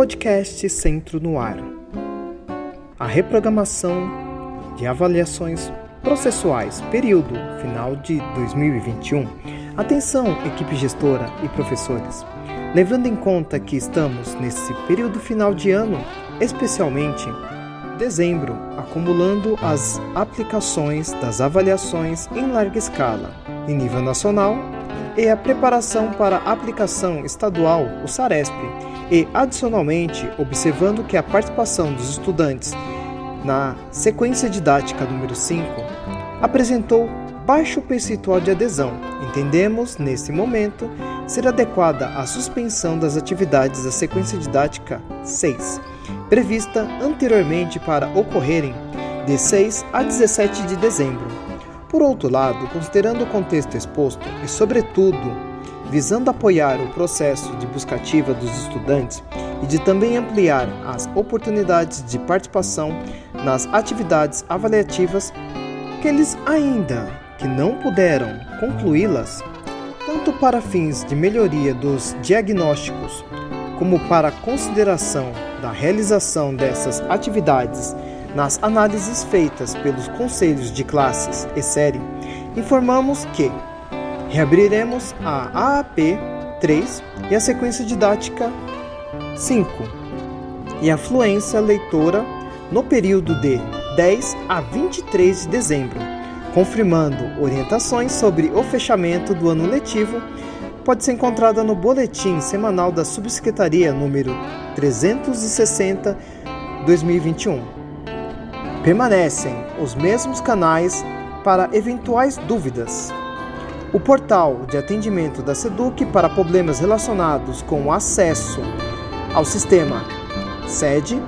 Podcast Centro no Ar. A reprogramação de avaliações processuais, período final de 2021. Atenção, equipe gestora e professores. Levando em conta que estamos nesse período final de ano, especialmente dezembro, acumulando as aplicações das avaliações em larga escala, em nível nacional, e a preparação para a aplicação estadual, o SARESP, e, adicionalmente, observando que a participação dos estudantes na sequência didática número 5 apresentou baixo percentual de adesão, entendemos, nesse momento, ser adequada a suspensão das atividades da sequência didática 6, prevista anteriormente para ocorrerem de 6 a 17 de dezembro. Por outro lado, considerando o contexto exposto e, sobretudo, visando apoiar o processo de busca ativa dos estudantes e de também ampliar as oportunidades de participação nas atividades avaliativas que eles ainda que não puderam concluí-las, tanto para fins de melhoria dos diagnósticos como para consideração da realização dessas atividades nas análises feitas pelos conselhos de classes e série, informamos que Reabriremos a AAP 3 e a sequência didática 5 e a fluência leitora no período de 10 a 23 de dezembro, confirmando orientações sobre o fechamento do ano letivo pode ser encontrada no boletim semanal da Subsecretaria número 360 2021. Permanecem os mesmos canais para eventuais dúvidas o portal de atendimento da SEDUC para problemas relacionados com o acesso ao sistema sede,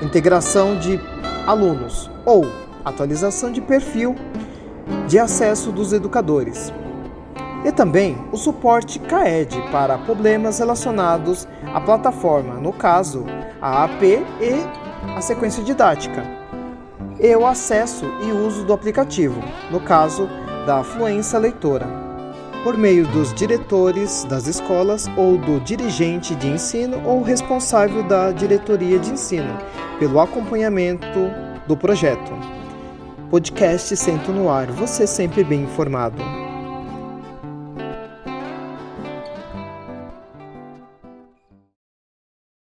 integração de alunos ou atualização de perfil de acesso dos educadores. E também o suporte CAED para problemas relacionados à plataforma, no caso, a AP e a sequência didática, e o acesso e uso do aplicativo, no caso, da afluência leitora, por meio dos diretores das escolas ou do dirigente de ensino ou responsável da diretoria de ensino, pelo acompanhamento do projeto. Podcast Centro no Ar, você sempre bem informado.